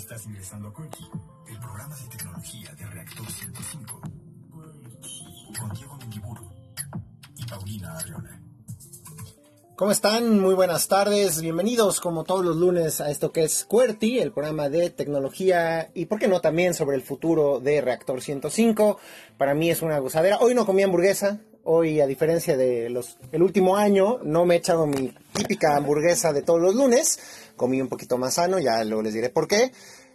Estás ingresando a Quirky, el programa de tecnología de Reactor 105. Con Diego Mengiburu y Paulina Arriola. ¿Cómo están? Muy buenas tardes. Bienvenidos como todos los lunes a esto que es QWERTY, el programa de tecnología y por qué no también sobre el futuro de Reactor 105. Para mí es una gozadera. Hoy no comí hamburguesa. Hoy, a diferencia de los el último año, no me he echado mi típica hamburguesa de todos los lunes. Comí un poquito más sano, ya luego les diré por qué.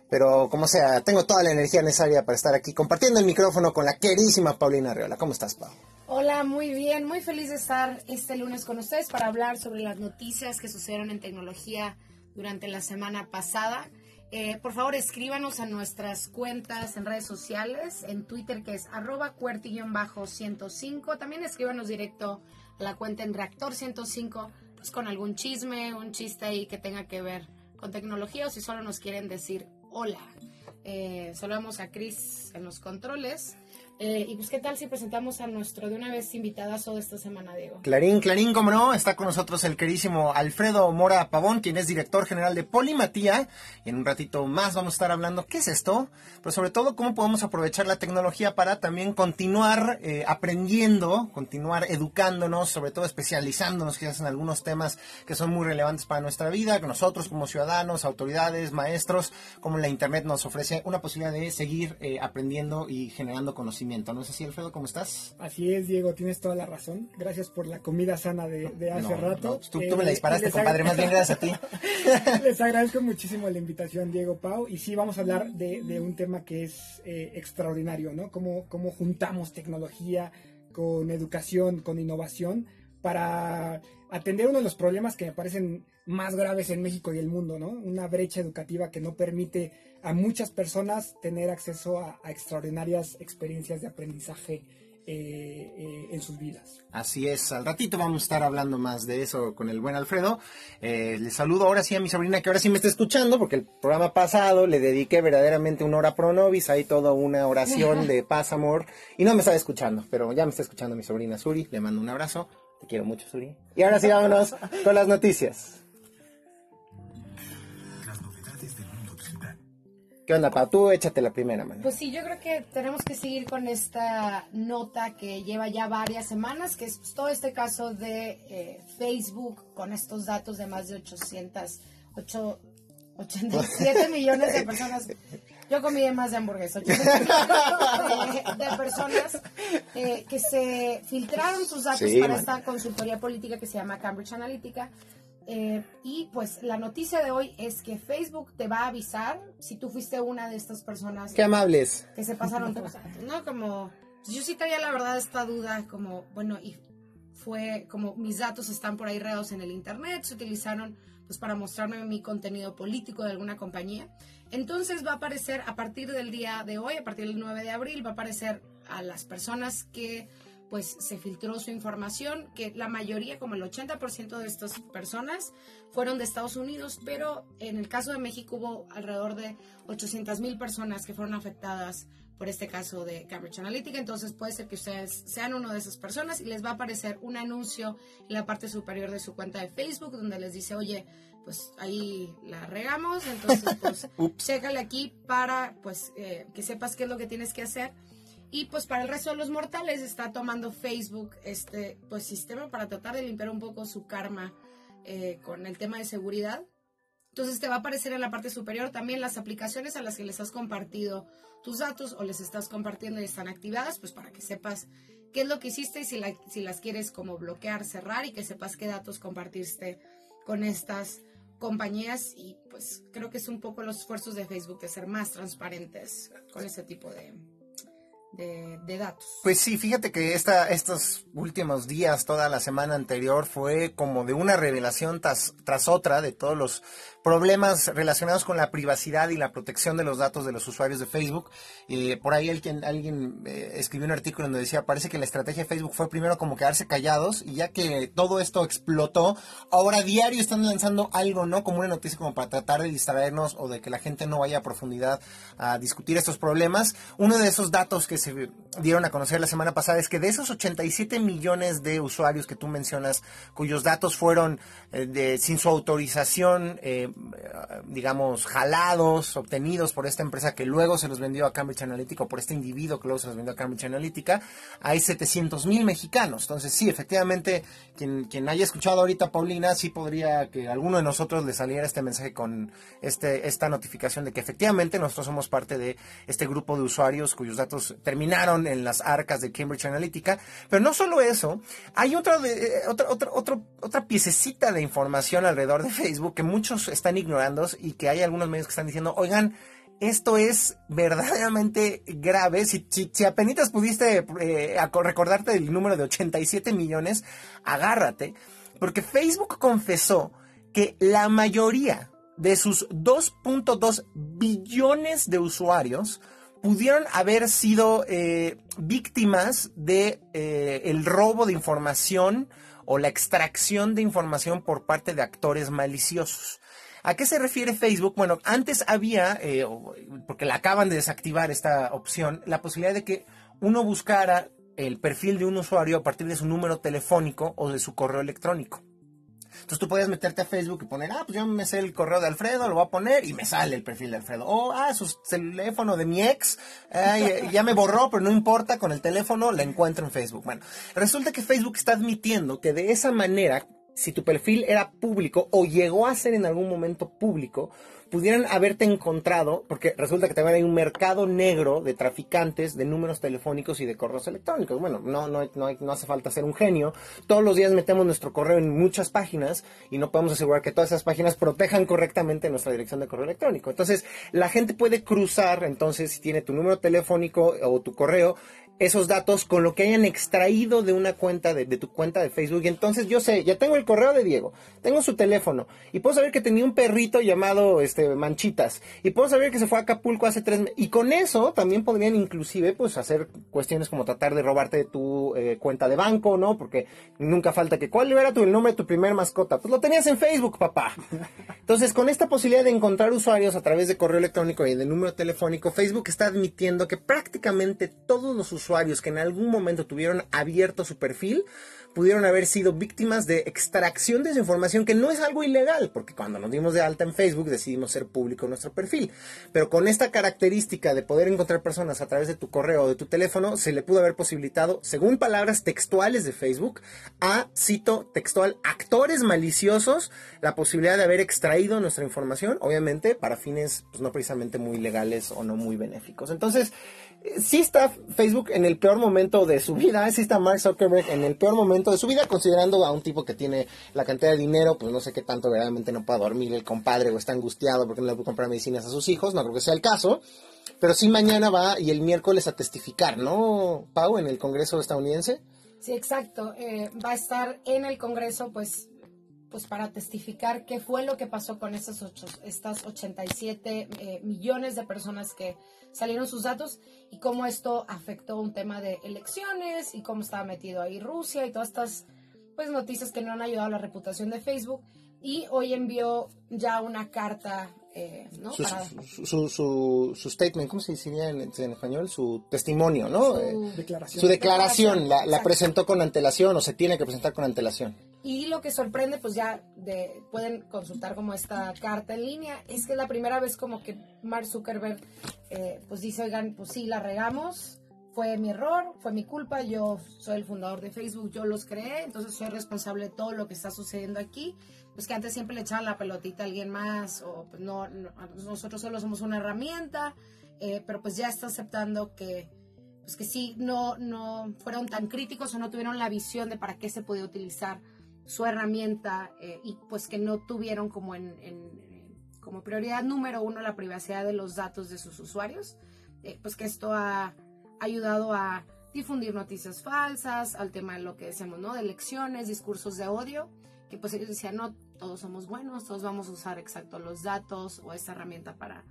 Pero como sea, tengo toda la energía necesaria para estar aquí compartiendo el micrófono con la queridísima Paulina Arreola. ¿Cómo estás, Pau? Hola, muy bien, muy feliz de estar este lunes con ustedes para hablar sobre las noticias que sucedieron en tecnología durante la semana pasada. Eh, por favor, escríbanos a nuestras cuentas en redes sociales, en Twitter que es arroba cuerti-105. También escríbanos directo a la cuenta en Reactor 105, pues con algún chisme, un chiste ahí que tenga que ver con tecnología o si solo nos quieren decir hola. Eh, saludamos a Chris en los controles. Eh, y pues, ¿qué tal si presentamos a nuestro de una vez invitadazo de esta semana, Diego? Clarín, Clarín, como no, está con nosotros el querísimo Alfredo Mora Pavón, quien es director general de Polimatía. Y en un ratito más vamos a estar hablando qué es esto, pero sobre todo cómo podemos aprovechar la tecnología para también continuar eh, aprendiendo, continuar educándonos, sobre todo especializándonos quizás en algunos temas que son muy relevantes para nuestra vida, que nosotros como ciudadanos, autoridades, maestros, como la Internet nos ofrece una posibilidad de seguir eh, aprendiendo y generando conocimiento. ¿No es así, Alfredo? ¿Cómo estás? Así es, Diego, tienes toda la razón. Gracias por la comida sana de, de hace No, rato. no, tú, Eh, tú me la disparaste, compadre. Más bien gracias a ti. Les agradezco muchísimo la invitación, Diego Pau. Y sí, vamos a hablar de, de un tema que es eh, extraordinario, ¿no? Cómo, cómo juntamos tecnología con educación, con innovación, para atender uno de los problemas que me parecen más graves en México y el mundo, ¿no? Una brecha educativa que no permite a muchas personas tener acceso a, a extraordinarias experiencias de aprendizaje eh, eh, en sus vidas. Así es, al ratito vamos a estar hablando más de eso con el buen Alfredo. Eh, le saludo ahora sí a mi sobrina que ahora sí me está escuchando, porque el programa pasado le dediqué verdaderamente una hora pro nobis, ahí toda una oración de paz, amor, y no me estaba escuchando, pero ya me está escuchando mi sobrina Suri, le mando un abrazo, te quiero mucho Suri. Y ahora sí vámonos con las noticias. ¿Qué onda, Pau? Tú échate la primera, mano. Pues sí, yo creo que tenemos que seguir con esta nota que lleva ya varias semanas, que es pues, todo este caso de eh, Facebook con estos datos de más de 800, ocho- 87 millones de personas. Yo comí más de hamburguesa. 87 millones de, de personas eh, que se filtraron sus datos Sí, para man. esta consultoría política que se llama Cambridge Analytica. Eh, y pues la noticia de hoy es que Facebook te va a avisar si tú fuiste una de estas personas Qué amables. que se pasaron tus datos, ¿no? Como, yo sí traía la verdad esta duda, como, bueno, y fue como mis datos están por ahí regados en el internet, se utilizaron pues para mostrarme mi contenido político de alguna compañía. Entonces va a aparecer a partir del día de hoy, a partir del 9 de abril, va a aparecer a las personas que pues se filtró su información, que la mayoría, como el 80% de estas personas fueron de Estados Unidos, pero en el caso de México hubo alrededor de 800 mil personas que fueron afectadas por este caso de Cambridge Analytica, entonces puede ser que ustedes sean una de esas personas y les va a aparecer un anuncio en la parte superior de su cuenta de Facebook donde les dice, oye, pues ahí la regamos, entonces pues chécale aquí para pues eh, que sepas qué es lo que tienes que hacer. Y pues para el resto de los mortales está tomando Facebook este pues sistema para tratar de limpiar un poco su karma eh, con el tema de seguridad. Entonces te va a aparecer en la parte superior también las aplicaciones a las que les has compartido tus datos o les estás compartiendo y están activadas, pues para que sepas qué es lo que hiciste y si, si las quieres como bloquear, cerrar y que sepas qué datos compartiste con estas compañías y pues creo que es un poco los esfuerzos de Facebook de ser más transparentes con ese tipo de, de, datos. Pues sí, fíjate que esta, estos últimos días, toda la semana anterior, fue como de una revelación tras, tras otra de todos los problemas relacionados con la privacidad y la protección de los datos de los usuarios de Facebook. Eh, por ahí alguien, alguien eh, escribió un artículo donde decía, parece que la estrategia de Facebook fue primero como quedarse callados y ya que todo esto explotó, ahora diario están lanzando algo, ¿no? Como una noticia como para tratar de distraernos o de que la gente no vaya a profundidad a discutir estos problemas. Uno de esos datos que se dieron a conocer la semana pasada es que de esos 87 millones de usuarios que tú mencionas, cuyos datos fueron eh, de, sin su autorización, eh, digamos, jalados, obtenidos por esta empresa que luego se los vendió a Cambridge Analytica, o por este individuo que luego se los vendió a Cambridge Analytica, hay 700 mil mexicanos. Entonces, sí, efectivamente, quien, quien haya escuchado ahorita Paulina, sí podría que alguno de nosotros le saliera este mensaje con este, esta notificación de que efectivamente nosotros somos parte de este grupo de usuarios cuyos datos terminaron en las arcas de Cambridge Analytica. Pero no solo eso, hay otra, de, otra, otra, otra, otra piececita de información alrededor de Facebook que muchos están ignorando y que hay algunos medios que están diciendo, oigan, esto es verdaderamente grave. Si, si, apenas pudiste eh, recordarte del número de 87 millones, agárrate, porque Facebook confesó que la mayoría de sus 2.2 billones de usuarios pudieron haber sido eh, víctimas de eh, el robo de información o la extracción de información por parte de actores maliciosos. ¿A qué se refiere Facebook? Bueno, antes había, eh, porque la acaban de desactivar esta opción, la posibilidad de que uno buscara el perfil de un usuario a partir de su número telefónico o de su correo electrónico. Entonces tú puedes meterte a Facebook y poner, ah, pues yo me sé el correo de Alfredo, lo voy a poner y me sale el perfil de Alfredo. O, ah, su teléfono de mi ex, ya me borró, pero no importa, con el teléfono la encuentro en Facebook. Bueno, resulta que Facebook está admitiendo que de esa manera, si tu perfil era público o llegó a ser en algún momento público, pudieran haberte encontrado, porque resulta que también hay un mercado negro de traficantes de números telefónicos y de correos electrónicos. Bueno, no, no, no, no hace falta ser un genio. Todos los días metemos nuestro correo en muchas páginas y no podemos asegurar que todas esas páginas protejan correctamente nuestra dirección de correo electrónico. Entonces, la gente puede cruzar, entonces, si tiene tu número telefónico o tu correo, esos datos con lo que hayan extraído de una cuenta de, tu cuenta de Facebook. Y entonces yo sé, ya tengo el correo de Diego, tengo su teléfono y puedo saber que tenía un perrito llamado este Manchitas y puedo saber que se fue a Acapulco hace tres meses. Y con eso también podrían inclusive pues hacer cuestiones como tratar de robarte tu eh, cuenta de banco, ¿no? Porque nunca falta que ¿cuál era tu, el nombre de tu primer mascota? Pues lo tenías en Facebook, papá. Entonces con esta posibilidad de encontrar usuarios a través de correo electrónico y de número telefónico, Facebook está admitiendo que prácticamente todos los usuarios usuarios que en algún momento tuvieron abierto su perfil pudieron haber sido víctimas de extracción de esa información que no es algo ilegal, porque cuando nos dimos de alta en Facebook decidimos ser público nuestro perfil. Pero con esta característica de poder encontrar personas a través de tu correo o de tu teléfono, se le pudo haber posibilitado, según palabras textuales de Facebook, a, cito textual, actores maliciosos, la posibilidad de haber extraído nuestra información, obviamente para fines pues, no precisamente muy legales o no muy benéficos. Entonces, sí está Facebook en el peor momento de su vida, sí está Mark Zuckerberg en el peor momento de su vida, considerando a un tipo que tiene la cantidad de dinero, pues no sé qué tanto verdaderamente no puede dormir el compadre o está angustiado porque no le puede comprar medicinas a sus hijos, no creo que sea el caso, pero sí mañana va y el miércoles a testificar, ¿no, Pau, en el Congreso estadounidense? Sí, exacto, eh, va a estar en el Congreso, pues pues para testificar qué fue lo que pasó con estas, ocho, estas 87 eh, millones de personas que salieron sus datos y cómo esto afectó un tema de elecciones y cómo estaba metido ahí Rusia y todas estas pues noticias que no han ayudado a la reputación de Facebook y hoy envió ya una carta eh, ¿no? su, su, su, su, statement, ¿cómo se diría en, español? Su testimonio, ¿no? Su eh, declaración. Su declaración, la, la, presentó con antelación o se tiene que presentar con antelación. Y lo que sorprende, pues ya de, pueden consultar como esta carta en línea, es que es la primera vez como que Mark Zuckerberg eh, pues dice, oigan, pues sí, la regamos, fue mi error, fue mi culpa, yo soy el fundador de Facebook, yo los creé, entonces soy responsable de todo lo que está sucediendo aquí. Pues que antes siempre le echaban la pelotita a alguien más, o pues no, nosotros solo somos una herramienta, eh, pero pues ya está aceptando que, pues que sí, no, no fueron tan críticos o no tuvieron la visión de para qué se podía utilizar su herramienta eh, y pues que no tuvieron como en, como prioridad número uno la privacidad de los datos de sus usuarios, eh, pues que esto ha ayudado a difundir noticias falsas, al tema de lo que decimos, ¿no? De elecciones, discursos de odio, que pues ellos decían, no, todos somos buenos, todos vamos a usar exacto los datos o esta herramienta para,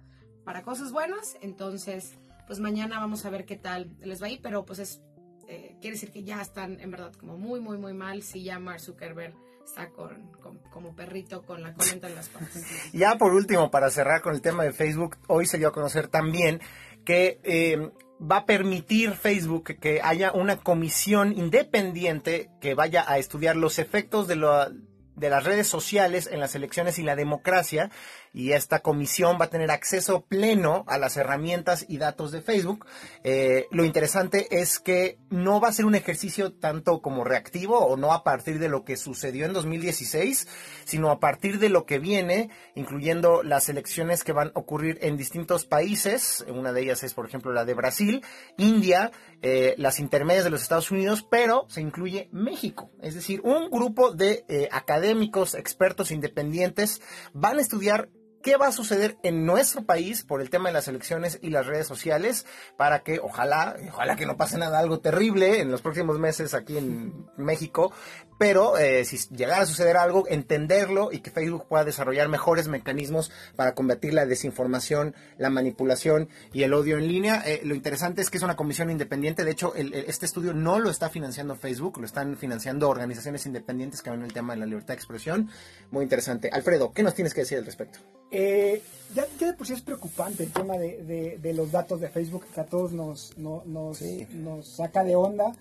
para cosas buenas. Entonces, pues mañana vamos a ver qué tal les va ahí, pero pues es, eh, quiere decir que ya están en verdad como muy, muy, muy mal si ya Mark Zuckerberg está con, como perrito con la cola en las patas. Ya por último, para cerrar con el tema de Facebook, hoy se dio a conocer también que eh, va a permitir Facebook que haya una comisión independiente que vaya a estudiar los efectos de, lo, de las redes sociales en las elecciones y la democracia y esta comisión va a tener acceso pleno a las herramientas y datos de Facebook. Eh, lo interesante es que no va a ser un ejercicio tanto como reactivo o no a partir de lo que sucedió en 2016, sino a partir de lo que viene, incluyendo las elecciones que van a ocurrir en distintos países. Una de ellas es, por ejemplo, la de Brasil, India, eh, las intermedias de los Estados Unidos, pero se incluye México. Es decir, un grupo de eh, académicos, expertos independientes van a estudiar qué va a suceder en nuestro país por el tema de las elecciones y las redes sociales para que ojalá, ojalá que no pase nada algo terrible en los próximos meses aquí en México, pero eh, si llegara a suceder algo, entenderlo y que Facebook pueda desarrollar mejores mecanismos para combatir la desinformación, la manipulación y el odio en línea. Eh, lo interesante es que es una comisión independiente, de hecho este estudio no lo está financiando Facebook, lo están financiando organizaciones independientes que ven el tema de la libertad de expresión. Muy interesante. Alfredo, ¿qué nos tienes que decir al respecto? Eh, ya, de por sí es preocupante el tema de, los datos de Facebook, que a todos nos, nos, saca de onda.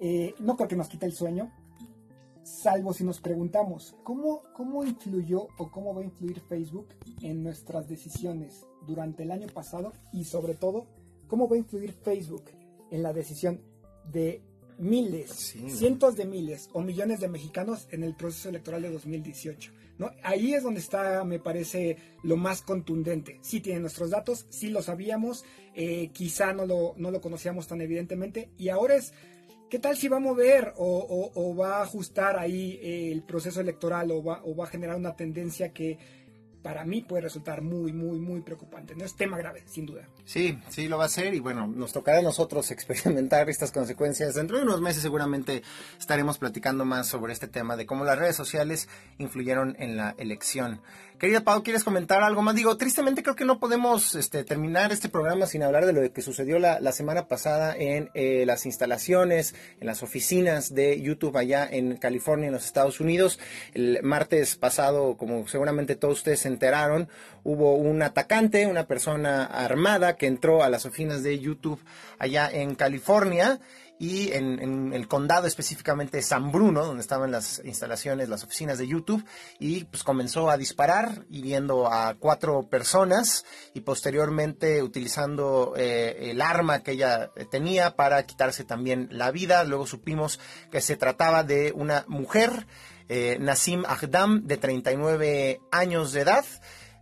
Eh, no creo que nos quite el sueño, salvo si nos preguntamos, ¿cómo, ¿cómo influyó o cómo va a influir Facebook en nuestras decisiones durante el año pasado? Y sobre todo, ¿cómo va a influir Facebook en la decisión de miles, cientos de miles o millones de mexicanos en el proceso electoral de 2018? Ahí es donde está, me parece, lo más contundente. Sí tienen nuestros datos, sí lo sabíamos, eh, quizá no lo, no lo conocíamos tan evidentemente, y ahora es, ¿qué tal si va a mover o, va a ajustar ahí el proceso electoral o va, o va a generar una tendencia que para mí puede resultar muy, muy, muy preocupante. No es tema grave, sin duda. Sí, sí lo va a ser y bueno, nos tocará a nosotros experimentar estas consecuencias. Dentro de unos meses seguramente estaremos platicando más sobre este tema de cómo las redes sociales influyeron en la elección. Querida Pau, ¿quieres comentar algo más? Digo, tristemente creo que no podemos este, terminar este programa sin hablar de lo que sucedió la, semana pasada en eh, las instalaciones, en las oficinas de YouTube allá en California, en los Estados Unidos. El martes pasado, como seguramente todos ustedes se enteraron, hubo un atacante, una persona armada que entró a las oficinas de YouTube allá en California y en, el condado específicamente San Bruno, donde estaban las instalaciones, las oficinas de YouTube, y pues comenzó a disparar, hiriendo a cuatro personas y posteriormente utilizando eh, el arma que ella tenía para quitarse también la vida. Luego supimos que se trataba de una mujer, eh, Nassim Agdam, de 39 años de edad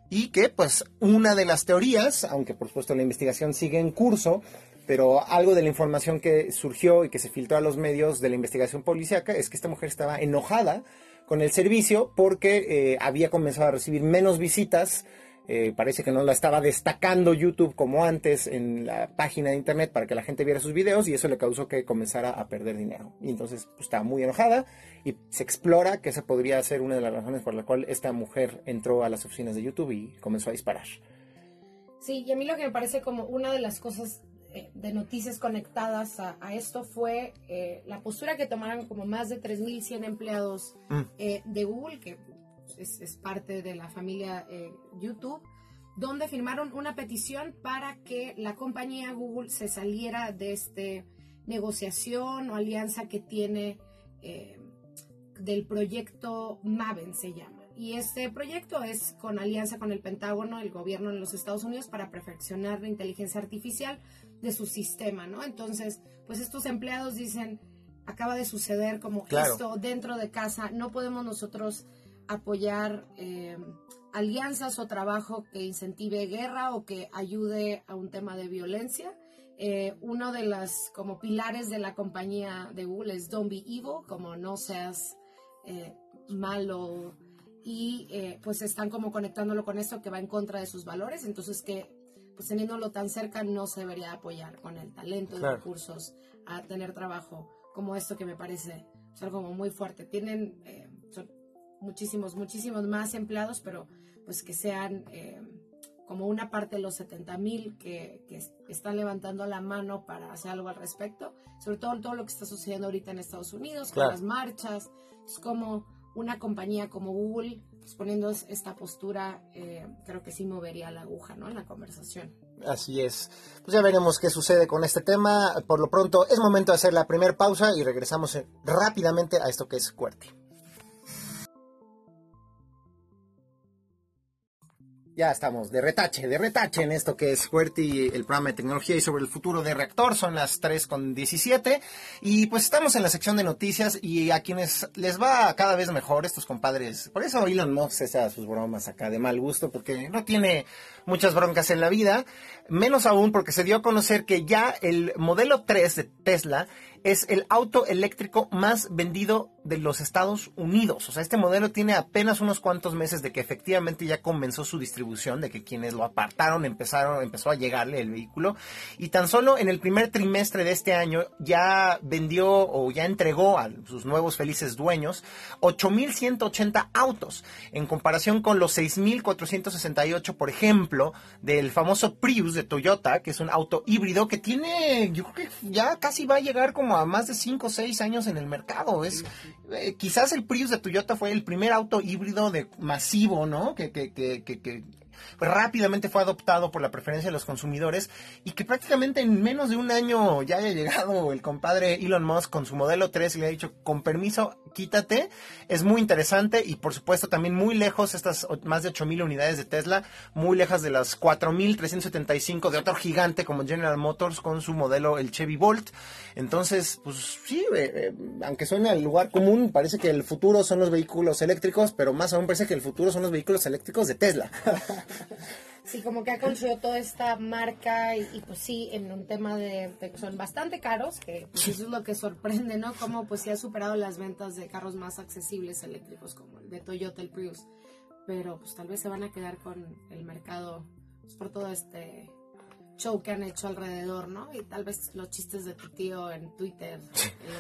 y que pues una de las teorías, aunque por supuesto la investigación sigue en curso, pero algo de la información que surgió y que se filtró a los medios de la investigación policíaca es que esta mujer estaba enojada con el servicio porque eh, había comenzado a recibir menos visitas. Eh, parece que no la estaba destacando YouTube como antes en la página de internet para que la gente viera sus videos y eso le causó que comenzara a perder dinero. Y entonces pues, estaba muy enojada y se explora que esa podría ser una de las razones por la cual esta mujer entró a las oficinas de YouTube y comenzó a disparar. Sí, y a mí lo que me parece como una de las cosas eh, de noticias conectadas a, esto fue eh, la postura que tomaron como más de 3.100 empleados mm. eh, de Google, que es, parte de la familia YouTube, donde firmaron una petición para que la compañía Google se saliera de esta negociación o alianza que tiene del proyecto Maven, se llama. Y este proyecto es con alianza con el Pentágono, el gobierno de los Estados Unidos, para perfeccionar la inteligencia artificial de su sistema, ¿no? Entonces, pues estos empleados dicen, acaba de suceder como esto dentro de casa, no podemos nosotros apoyar eh, alianzas o trabajo que incentive guerra o que ayude a un tema de violencia. Eh, uno de los como pilares de la compañía de Google es Don't Be Evil, como no seas eh, malo y pues están como conectándolo con esto que va en contra de sus valores, entonces que pues teniéndolo tan cerca no se debería apoyar con el talento y recursos a tener trabajo como esto que me parece algo muy fuerte. Tienen eh, muchísimos, muchísimos más empleados, pero pues que sean eh, como una parte de los 70 mil que, están levantando la mano para hacer algo al respecto, sobre todo todo lo que está sucediendo ahorita en Estados Unidos, con las marchas, es como una compañía como Google pues, poniendo esta postura, eh, creo que sí movería la aguja, ¿no? En la conversación. Así es. Pues ya veremos qué sucede con este tema. Por lo pronto es momento de hacer la primera pausa y regresamos eh, rápidamente a esto que es QWERTY. Ya estamos de retache, de retache en esto que es QWERTY, el programa de tecnología y sobre el futuro de reactor. Son las 3 con 17 y pues estamos en la sección de noticias y a quienes les va cada vez mejor estos compadres. Por eso Elon Musk se hace sus bromas acá de mal gusto porque no tiene muchas broncas en la vida. Menos aún porque se dio a conocer que ya el modelo 3 de Tesla es el auto eléctrico más vendido de los Estados Unidos. O sea, este modelo tiene apenas unos cuantos meses de que efectivamente ya comenzó su distribución, de que quienes lo apartaron empezaron, empezó a llegarle el vehículo. Y tan solo en el primer trimestre de este año ya vendió o ya entregó a sus nuevos felices dueños 8.180 autos, en comparación con los 6.468, por ejemplo, del famoso Prius de Toyota, que es un auto híbrido que tiene, yo creo que ya casi va a llegar como a más de 5 o 6 años en el mercado. Es eh, quizás el Prius de Toyota fue el primer auto híbrido de masivo, ¿no? Que, que, que, que, rápidamente fue adoptado por la preferencia de los consumidores y que prácticamente en menos de un año ya haya llegado el compadre Elon Musk con su modelo 3 y le ha dicho, con permiso, quítate. Es muy interesante y por supuesto también muy lejos estas más de 8.000 unidades de Tesla, muy lejos de las 4.375 de otro gigante como General Motors con su modelo el Chevy Bolt. Entonces, pues sí, eh, eh, aunque suene al lugar común, parece que el futuro son los vehículos eléctricos, pero más aún parece que el futuro son los vehículos eléctricos de Tesla. Sí, como que ha construido toda esta marca y, pues sí, en un tema de, que son bastante caros, que pues eso es lo que sorprende, ¿no? Como pues sí ha superado las ventas de carros más accesibles eléctricos como el de Toyota, el Prius. Pero pues tal vez se van a quedar con el mercado pues, por todo este show que han hecho alrededor, ¿no? Y tal vez los chistes de tu tío en Twitter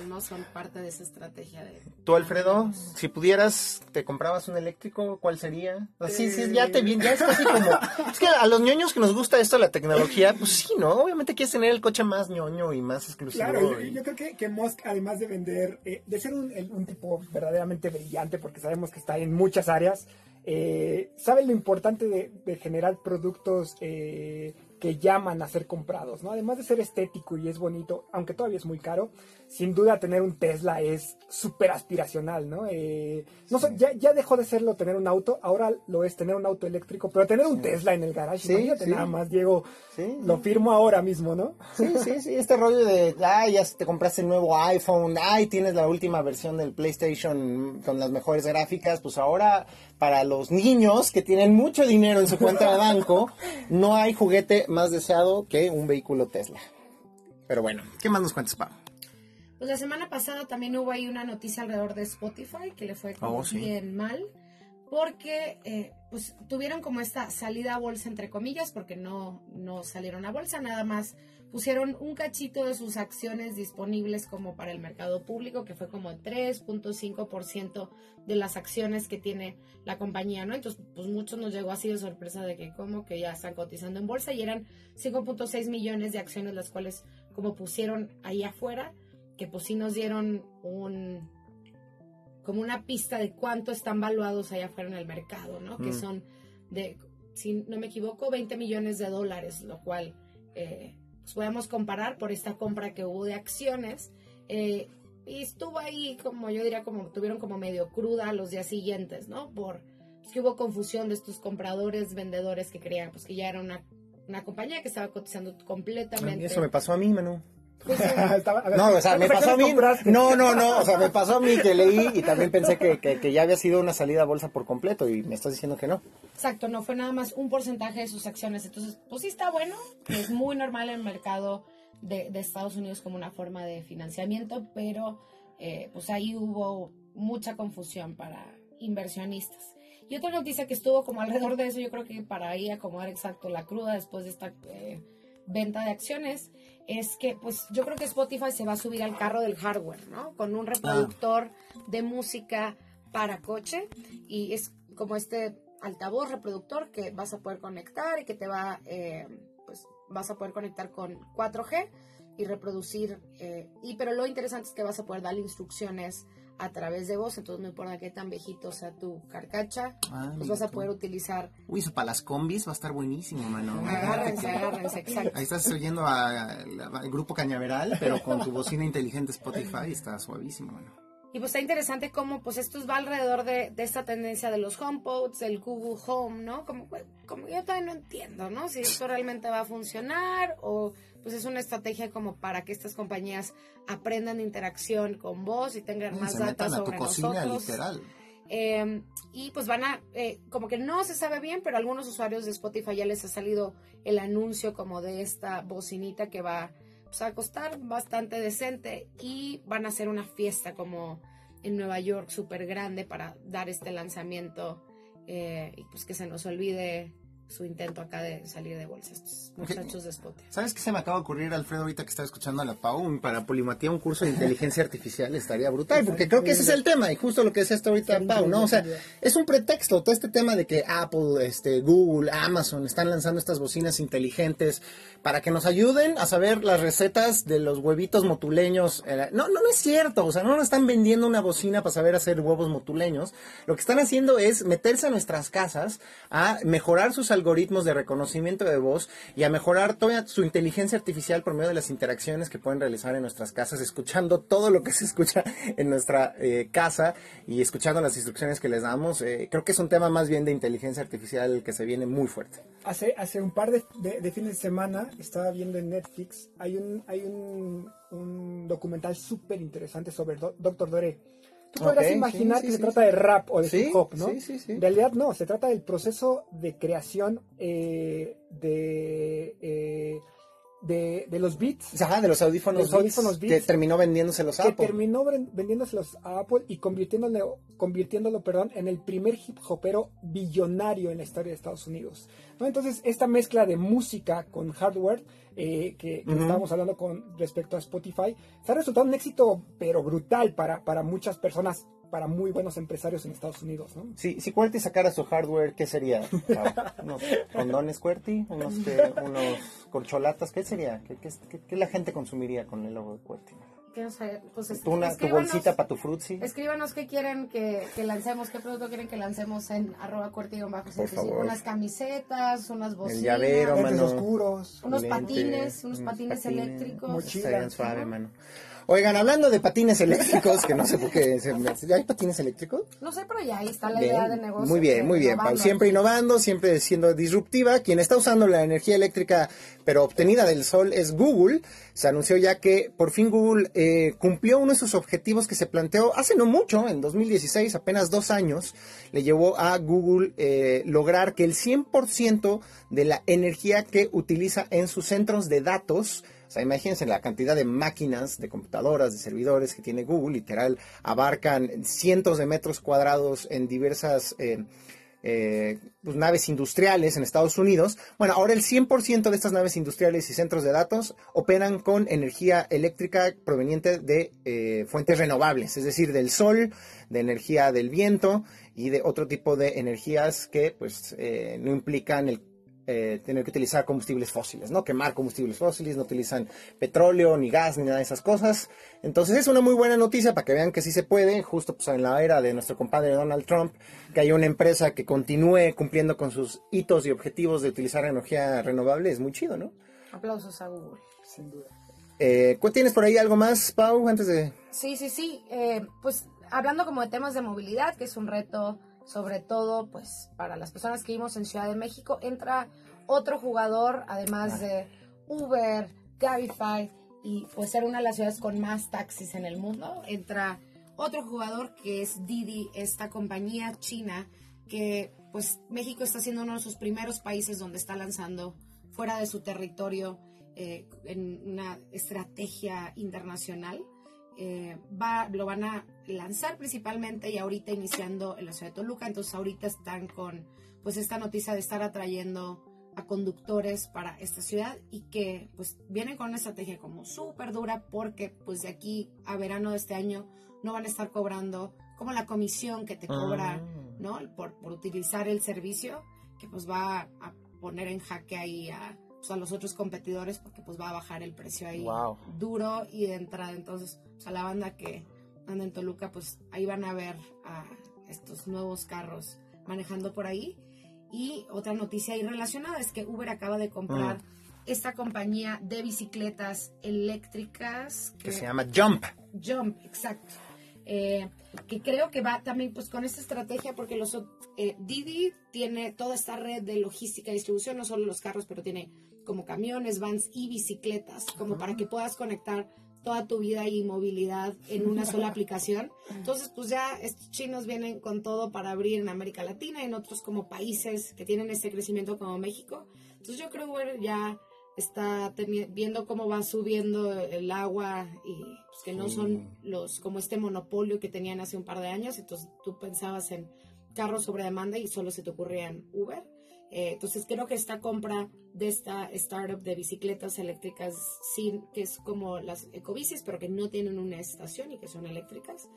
no son parte de esa estrategia de... Tú, Alfredo, si pudieras, ¿te comprabas un eléctrico? ¿Cuál sería? Sí, sí, ya te bien, ya es casi como... Es que a los ñoños que nos gusta esto, la tecnología, pues sí, ¿no? Obviamente quieres tener el coche más ñoño y más exclusivo. Claro, yo, creo que, que Musk, además de vender, eh, de ser un, un tipo verdaderamente brillante, porque sabemos que está en muchas áreas, eh, sabe lo importante de, de generar productos eh, que llaman a ser comprados, ¿no? Además de ser estético y es bonito, aunque todavía es muy caro, sin duda tener un Tesla es súper aspiracional, ¿no? Eh, no sé, ya, ya, dejó de serlo tener un auto, ahora lo es tener un auto eléctrico, pero tener un Tesla en el garage, sí, sí. nada más, Diego, lo firmo ahora mismo, ¿no? Sí, sí, sí, este rollo de, ay, ya te compraste el nuevo iPhone, ay, tienes la última versión del PlayStation con las mejores gráficas, pues ahora para los niños que tienen mucho dinero en su cuenta de banco, no hay juguete más deseado que un vehículo Tesla. Pero bueno, ¿qué más nos cuentas, Pau? Pues la semana pasada también hubo ahí una noticia alrededor de Spotify que le fue como oh, bien mal porque eh, pues tuvieron como esta salida a bolsa entre comillas porque no no salieron a bolsa nada más pusieron un cachito de sus acciones disponibles como para el mercado público, que fue como 3.5% de las acciones que tiene la compañía, ¿no? Entonces, pues muchos nos llegó así de sorpresa de que como que ya están cotizando en bolsa y eran 5.6 millones de acciones las cuales como pusieron ahí afuera, que pues sí nos dieron un como una pista de cuánto están valuados allá afuera en el mercado, ¿no? Que mm. son de, si no me equivoco, 20 millones de dólares, lo cual eh, pues, podemos comparar por esta compra que hubo de acciones. Eh, y estuvo ahí, como yo diría, como tuvieron como medio cruda los días siguientes, ¿no? Por pues, que hubo confusión de estos compradores, vendedores que creían pues que ya era una, una compañía que estaba cotizando completamente. Eso me pasó a mí, Manu. No, o sea, me pasó a mí. No, no, no, o sea, me pasó a mí que leí y también pensé que, que, ya había sido una salida a bolsa por completo y me estás diciendo que no. Exacto, no fue nada más un porcentaje de sus acciones. Entonces, pues sí está bueno, es muy normal en el mercado de, de Estados Unidos como una forma de financiamiento, pero eh, pues ahí hubo mucha confusión para inversionistas. Y otra noticia que estuvo como alrededor de eso, yo creo que para ahí acomodar exacto la cruda después de esta eh, venta de acciones, es que pues yo creo que Spotify se va a subir al carro del hardware, ¿no? Con un reproductor de música para coche y es como este altavoz reproductor que vas a poder conectar y que te va, eh, pues vas a poder conectar con 4G y reproducir, eh, y pero lo interesante es que vas a poder darle instrucciones a través de voz, entonces no importa qué tan viejito sea tu carcacha, Ah, pues vas a poder utilizar. Uy, eso para las combis va a estar buenísimo, mano. Agárrense, agárrense, exacto. Ahí estás oyendo al grupo Cañaveral, pero con tu bocina inteligente Spotify está suavísimo, mano. Y pues está interesante cómo pues esto va alrededor de, de esta tendencia de los HomePods, del Google Home, ¿no? Como, como yo todavía no entiendo, ¿no? Si esto realmente va a funcionar o pues es una estrategia como para que estas compañías aprendan interacción con vos y tengan Y más metan a tu sobre cocina, nosotros. literal. Eh, y pues van a, eh, como que no se sabe bien, pero a algunos usuarios de Spotify ya les ha salido el anuncio como de esta bocinita que va pues, a costar bastante decente y van a hacer una fiesta como en Nueva York súper grande para dar este lanzamiento eh, y pues que se nos olvide su intento acá de salir de bolsa estos muchachos de Spotify. ¿Sabes qué se me acaba de ocurrir, Alfredo, ahorita que estaba escuchando a la Pau? Para Polimatía un curso de inteligencia artificial estaría brutal, porque creo que ese es el tema, y justo lo que decía hasta ahorita Pau, ¿no? O sea, es un pretexto, todo este tema de que Apple, este, Google, Amazon están lanzando estas bocinas inteligentes para que nos ayuden a saber las recetas de los huevitos motuleños. Eh, No, no, no es cierto, o sea, no nos están vendiendo una bocina para saber hacer huevos motuleños. Lo que están haciendo es meterse a nuestras casas a mejorar sus algoritmos de reconocimiento de voz y a mejorar toda su inteligencia artificial por medio de las interacciones que pueden realizar en nuestras casas, escuchando todo lo que se escucha en nuestra eh, casa y escuchando las instrucciones que les damos. Eh, creo que es un tema más bien de inteligencia artificial que se viene muy fuerte. Hace, hace un par de, de- de fines de semana estaba viendo en Netflix, hay un, hay un, documental súper interesante sobre Do- Dr. Dre. Tú podrás Ok, imaginar sí, que sí, se sí, trata de rap o de hip hop, ¿no? sí, sí, sí. En realidad no, se trata del proceso de creación eh, de, eh, de, de los beats Ajá, de los audífonos, Los audífonos Beats, que terminó vendiéndoselos a que Apple. terminó ven- vendiéndoselos a Apple y convirtiéndolo, convirtiéndolo perdón, en el primer hip hopero billonario en la historia de Estados Unidos. ¿no? Entonces, esta mezcla de música con hardware eh, que, que estábamos hablando con respecto a Spotify, se ha resultado un éxito, pero brutal para, para muchas personas, para muy buenos empresarios en Estados Unidos. ¿no? Si, si QWERTY sacara su hardware, ¿qué sería? ¿Unos condones QWERTY? ¿Unos, qué? ¿Unos corcholatas? ¿Qué sería? ¿Qué, qué, qué- qué la gente consumiría con el logo de QWERTY? Pues es- ¿Tú una, ¿Tu bolsita para tu frutzi? Escríbanos qué quieren que, que lancemos, qué producto quieren que lancemos en arroba cuartillo bajo Por 105. favor. Unas camisetas, unas bocinas, llavero, Lentes mano. oscuros. unos Lentes, patines, unos unos patines, patines, eléctricos. mochila. Estarían suave, mano. Oigan, hablando de patines eléctricos, que no sé por qué. se me- ¿Ya hay patines eléctricos? No sé, pero ya ahí está la Bien, idea de negocio. Muy bien, muy bien, Pau. Siempre innovando, siempre siendo disruptiva. Quien está usando la energía eléctrica, pero obtenida del sol, es Google. Se anunció ya que por fin Google eh, cumplió uno de sus objetivos que se planteó hace no mucho, en 2016, apenas dos años, le llevó a Google eh, lograr que el 100% de la energía que utiliza en sus centros de datos o sea, imagínense la cantidad de máquinas, de computadoras, de servidores que tiene Google, literal, abarcan cientos de metros cuadrados en diversas eh, eh, pues, naves industriales en Estados Unidos. Bueno, ahora el 100% de estas naves industriales y centros de datos operan con energía eléctrica proveniente de eh, fuentes renovables, es decir, del sol, de energía del viento y de otro tipo de energías que pues eh, no implican el eh, tener que utilizar combustibles fósiles, ¿no? Quemar combustibles fósiles, no utilizan petróleo, ni gas, ni nada de esas cosas. Entonces es una muy buena noticia para que vean que sí se puede, justo pues, en la era de nuestro compadre Donald Trump, que haya una empresa que continúe cumpliendo con sus hitos y objetivos de utilizar energía renovable, es muy chido, ¿no? Aplausos a Google. Sin duda. Eh, ¿cu- ¿Tienes por ahí algo más, Pau, antes de...? Sí, sí, sí. eh, pues hablando como de temas de movilidad, que es un reto sobre todo pues para las personas que vivimos en Ciudad de México, entra otro jugador, además de Uber, Cabify y pues ser una de las ciudades con más taxis en el mundo, entra otro jugador que es Didi, esta compañía china que pues México está siendo uno de sus primeros países donde está lanzando fuera de su territorio eh, en una estrategia internacional. Eh, va, lo van a lanzar principalmente y ahorita iniciando en la ciudad de Toluca, entonces ahorita están con pues esta noticia de estar atrayendo a conductores para esta ciudad y que pues vienen con una estrategia como súper dura porque pues de aquí a verano de este año no van a estar cobrando como la comisión que te cobra Ah. ¿no? Por, por utilizar el servicio, que pues va a poner en jaque ahí a, pues, a los otros competidores porque pues va a bajar el precio ahí Wow. duro y de entrada. Entonces, pues, a la banda que ando en Toluca, pues ahí van a ver a estos nuevos carros manejando por ahí. Y otra noticia ahí relacionada es que Uber acaba de comprar Mm. esta compañía de bicicletas eléctricas Que se llama Jump. Jump, exacto. Eh, que creo que va también pues con esta estrategia porque los eh, Didi tiene toda esta red de logística y distribución, no solo los carros, pero tiene como camiones, vans y bicicletas, como para que puedas conectar toda tu vida y movilidad en una sola aplicación. Entonces, pues ya estos chinos vienen con todo para abrir en América Latina y en otros como países que tienen este crecimiento como México. Entonces, yo creo que ya está viendo cómo va subiendo el agua y pues, que no son los como este monopolio que tenían hace un par de años. Entonces, tú pensabas en carros sobre demanda y solo se te ocurría en Uber. Eh, entonces creo que esta compra de esta startup de bicicletas eléctricas, sin, que es como las ecobicis, pero que no tienen una estación y que son eléctricas,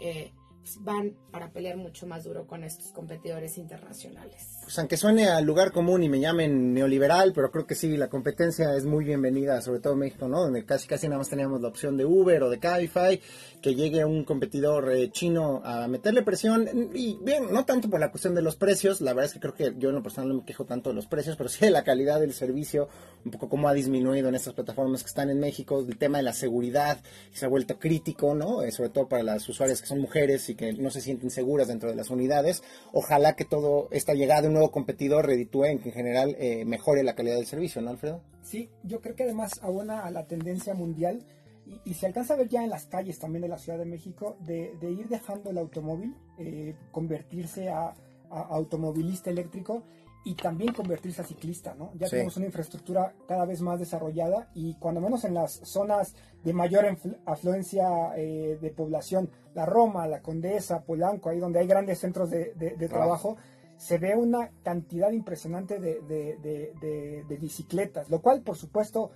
eh, van para pelear mucho más duro con estos competidores internacionales. Pues aunque suene al lugar común y me llamen neoliberal, pero creo que sí, la competencia es muy bienvenida, sobre todo en México, ¿no? Donde casi casi nada más teníamos la opción de Uber o de Cabify, que llegue un competidor eh, chino a meterle presión. Y bien, no tanto por la cuestión de los precios, la verdad es que creo que yo en lo personal no me quejo tanto de los precios, pero sí de la calidad del servicio, un poco cómo ha disminuido en estas plataformas que están en México, el tema de la seguridad se ha vuelto crítico, ¿no? Eh, sobre todo para las usuarias que son mujeres y que no se sienten seguras dentro de las unidades. Ojalá que todo esta llegada de un nuevo competidor reditúe en que en general eh, mejore la calidad del servicio, ¿no, Alfredo? Sí, yo creo que además abona a la tendencia mundial y, y se alcanza a ver ya en las calles también de la Ciudad de México de, ir dejando el automóvil, eh, convertirse a automovilista eléctrico y también convertirse a ciclista, ¿no? Ya Sí. tenemos una infraestructura cada vez más desarrollada y cuando menos en las zonas de mayor afluencia eh, de población, la Roma, la Condesa, Polanco, ahí donde hay grandes centros de, de- de Trabajo. se ve una cantidad impresionante de, de- bicicletas, lo cual por supuesto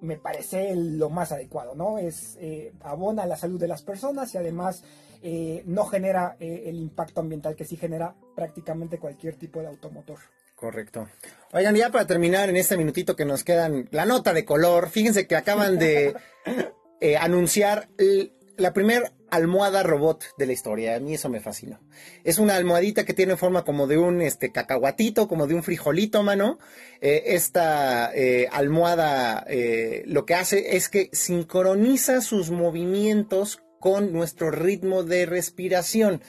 me parece lo más adecuado, ¿no? Es eh, abona la salud de las personas y además eh, no genera eh, el impacto ambiental que sí genera prácticamente cualquier tipo de automotor. Correcto. Oigan, ya para terminar en este minutito que nos quedan, la nota de color. Fíjense que acaban de eh, anunciar l- la primer almohada robot de la historia. A mí eso me fascinó. Es una almohadita que tiene forma como de un este cacahuatito, como de un frijolito, mano. Eh, esta eh, almohada eh, lo que hace es que sincroniza sus movimientos con nuestro ritmo de respiración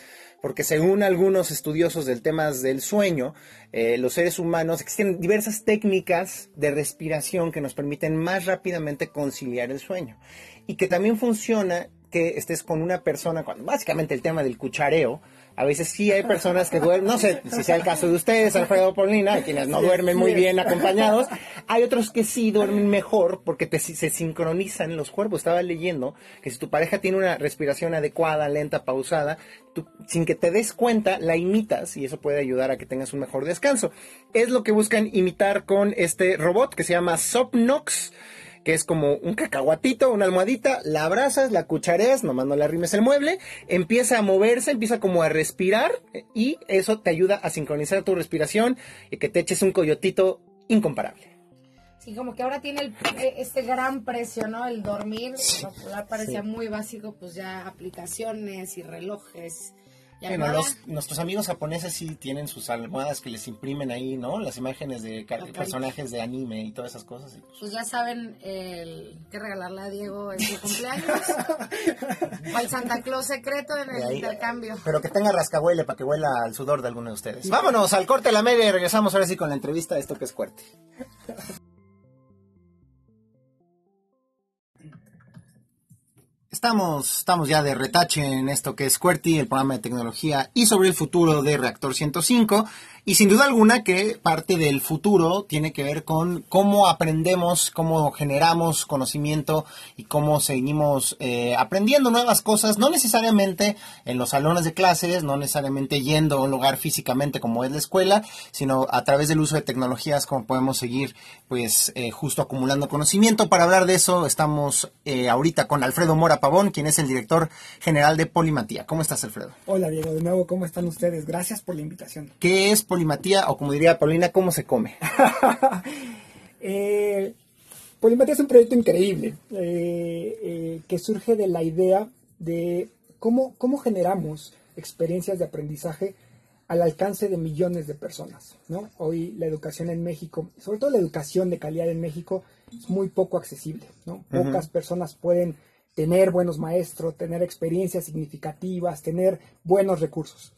porque según algunos estudiosos del tema del sueño, eh, los seres humanos existen diversas técnicas de respiración que nos permiten más rápidamente conciliar el sueño. Y que también funciona que estés con una persona, cuando básicamente el tema del cuchareo, a veces sí hay personas que duermen, no sé si sea el caso de ustedes, Alfredo Paulina, hay quienes no duermen muy bien acompañados, hay otros que sí duermen mejor porque te- se sincronizan los cuerpos. Estaba leyendo que si tu pareja tiene una respiración adecuada, lenta, pausada, tú, sin que te des cuenta, la imitas y eso puede ayudar a que tengas un mejor descanso. Es lo que buscan imitar con este robot que se llama Sopnox que es como un cacahuatito, una almohadita, la abrazas, la cuchareas, nomás no le arrimes el mueble, empieza a moverse, empieza como a respirar y eso te ayuda a sincronizar tu respiración y que te eches un coyotito incomparable. Sí, como que ahora tiene el- eh, este gran precio, ¿no? El dormir, lo cual parecía sí. muy básico, pues ya aplicaciones y relojes. Bueno, los- nuestros amigos japoneses sí tienen sus almohadas que les imprimen ahí, ¿no? Las imágenes de personajes de anime y todas esas cosas. y, pues, Pues ya saben el que regalarle a Diego en su cumpleaños. o el Santa Claus secreto en el ahí- intercambio. Pero que tenga rascahuele para que huela al sudor de alguno de ustedes. Vámonos al corte de la media y regresamos ahora sí con la entrevista de esto que es fuerte. Estamos, estamos ya de retache en esto que es QWERTY, el programa de tecnología y sobre el futuro de Reactor 105. Y sin duda alguna que parte del futuro tiene que ver con cómo aprendemos, cómo generamos conocimiento y cómo seguimos eh, aprendiendo nuevas cosas, no necesariamente en los salones de clases, no necesariamente yendo a un lugar físicamente como es la escuela, sino a través del uso de tecnologías como podemos seguir pues eh, justo acumulando conocimiento. Para hablar de eso estamos eh, ahorita con Alfredo Mora Pavón, quien es el director general de Polimatía. ¿Cómo estás, Alfredo? Hola Diego, de nuevo, ¿cómo están ustedes? Gracias por la invitación. ¿Qué es Polimatía o como diría Paulina, cómo se come? Eh, Polimatía es un proyecto increíble eh, eh, que surge de la idea de ¿cómo, cómo generamos experiencias de aprendizaje al alcance de millones de personas? ¿no? Hoy la educación en México, sobre todo la educación de calidad en México, es muy poco accesible. ¿no? Pocas personas pueden tener buenos maestros, tener experiencias significativas, tener buenos recursos.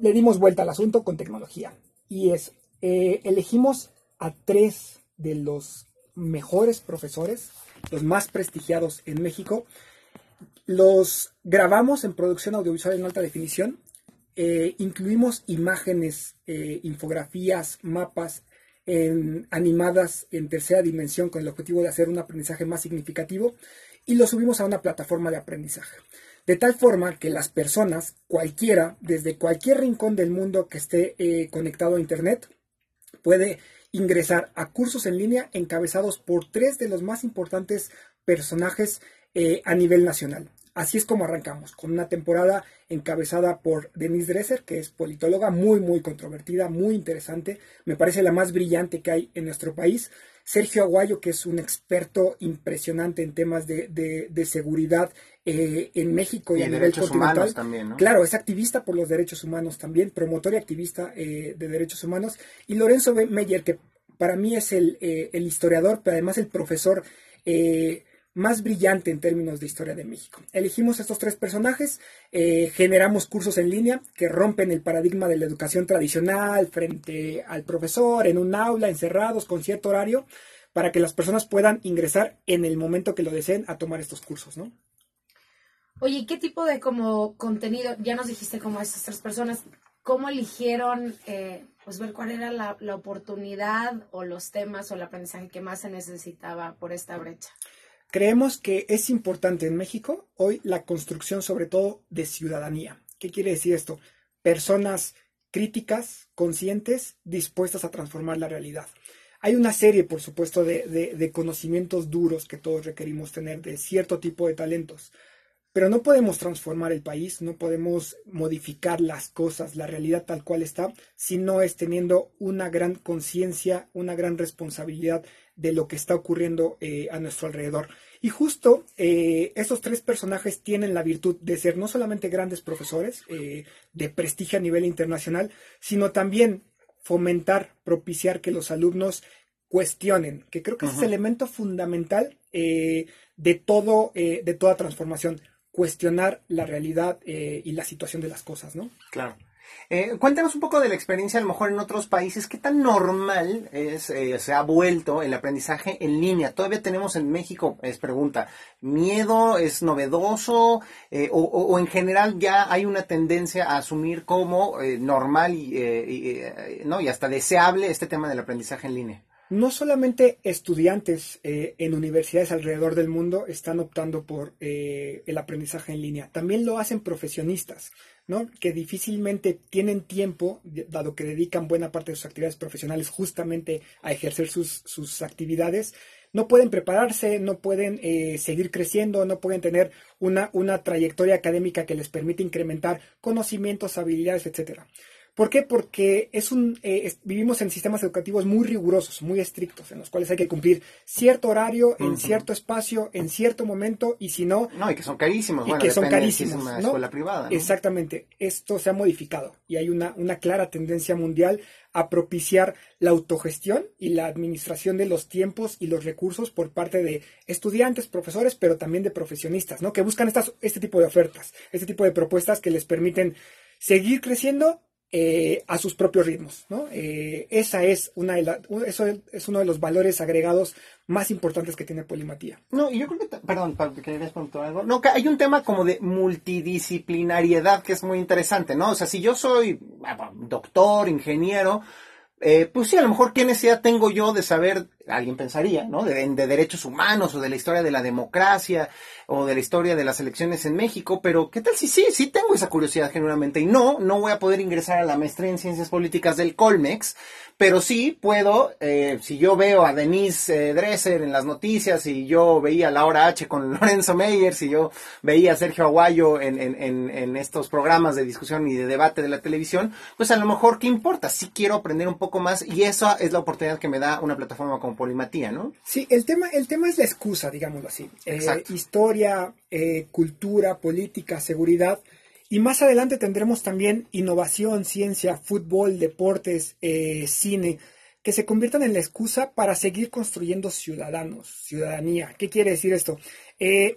Le dimos vuelta al asunto con tecnología. Y es, eh, elegimos a tres de los mejores profesores, los más prestigiados en México, los grabamos en producción audiovisual en alta definición, eh, incluimos imágenes, eh, infografías, mapas animadas en tercera dimensión con el objetivo de hacer un aprendizaje más significativo. Y lo subimos a una plataforma de aprendizaje. De tal forma que las personas, cualquiera, desde cualquier rincón del mundo que esté eh, conectado a Internet, puede ingresar a cursos en línea encabezados por tres de los más importantes personajes eh, a nivel nacional. Así es como arrancamos, con una temporada encabezada por Denise Dresser, que es politóloga muy, muy controvertida, muy interesante, me parece la más brillante que hay en nuestro país. Sergio Aguayo, que es un experto impresionante en temas de, seguridad eh, en México y, a nivel continental. También, ¿no? Claro, es activista por los derechos humanos también, promotor y activista eh, de derechos humanos. Y Lorenzo Meyer, que para mí es el, eh, el historiador, pero además el profesor más brillante en términos de historia de México. Elegimos estos tres personajes, eh, generamos cursos en línea que rompen el paradigma de la educación tradicional frente al profesor, en un aula, encerrados, con cierto horario, para que las personas puedan ingresar en el momento que lo deseen a tomar estos cursos, ¿no? Oye, ¿qué tipo de como contenido, ya nos dijiste como estas tres personas, cómo eligieron eh, pues ver cuál era la, la oportunidad o los temas o el aprendizaje que más se necesitaba por esta brecha? Creemos que es importante en México hoy la construcción sobre todo de ciudadanía. ¿Qué quiere decir esto? Personas críticas, conscientes, dispuestas a transformar la realidad. Hay una serie, por supuesto, de, conocimientos duros que todos requerimos tener de cierto tipo de talentos, pero no podemos transformar el país, no podemos modificar las cosas, la realidad tal cual está, si no es teniendo una gran conciencia, una gran responsabilidad de lo que está ocurriendo eh, a nuestro alrededor. Y justo eh, esos tres personajes tienen la virtud de ser no solamente grandes profesores eh, de prestigio a nivel internacional, sino también fomentar, propiciar que los alumnos cuestionen, que creo que es el elemento fundamental de, todo, de toda transformación, cuestionar la realidad y la situación de las cosas, ¿no? Claro. Eh, cuéntanos un poco de la experiencia, a lo mejor en otros países, qué tan normal es, eh, se ha vuelto el aprendizaje en línea. Todavía tenemos en México, es pregunta, miedo, es novedoso eh, o, en general ya hay una tendencia a asumir como normal y, no y hasta deseable este tema del aprendizaje en línea. No solamente estudiantes en universidades alrededor del mundo están optando por el aprendizaje en línea, también lo hacen profesionistas. ¿no? que difícilmente tienen tiempo, dado que dedican buena parte de sus actividades profesionales justamente a ejercer sus, actividades, no pueden prepararse, no pueden eh, seguir creciendo, no pueden tener una, una trayectoria académica que les permite incrementar conocimientos, habilidades, etcétera. ¿Por qué? Porque es un, eh, vivimos en sistemas educativos muy rigurosos, muy estrictos, en los cuales hay que cumplir cierto horario, en cierto espacio, en cierto momento, y si no... No, y que son carísimos. Y que son carísimos. ¿no? escuela privada. Exactamente. Esto se ha modificado y hay una, una clara tendencia mundial a propiciar la autogestión y la administración de los tiempos y los recursos por parte de estudiantes, profesores, pero también de profesionistas, ¿no? Que buscan estas, este tipo de ofertas, este tipo de propuestas que les permiten seguir creciendo eh, a sus propios ritmos. ¿no? Eh, esa es una de eso es uno de los valores agregados más importantes que tiene Polimatía. No, y yo creo que, perdón, querías preguntar algo. No, que hay un tema como de multidisciplinariedad que es muy interesante, ¿no? O sea, si yo soy doctor, ingeniero, eh, pues sí, a lo mejor qué necesidad tengo yo de saber, alguien pensaría, ¿no? De, de, derechos humanos o de la historia de la democracia o de la historia de las elecciones en México, pero ¿qué tal si sí, sí tengo esa curiosidad genuinamente y no, no voy a poder ingresar a la maestría en ciencias políticas del Colmex pero sí puedo, eh, si yo veo a Denise eh, Dresser en las noticias, si yo veía a Laura H. con Lorenzo Meyer, si yo veía a Sergio Aguayo en, en, en, estos programas de discusión y de debate de la televisión, pues a lo mejor, ¿qué importa? Sí quiero aprender un poco más y eso es la oportunidad que me da una plataforma como como polimatía, ¿no? Sí, el tema, el tema es la excusa, digámoslo así. Eh, historia, eh, cultura, política, seguridad. Y más adelante tendremos también innovación, ciencia, fútbol, deportes, eh, cine, que se conviertan en la excusa para seguir construyendo ciudadanos, ciudadanía. ¿Qué quiere decir esto?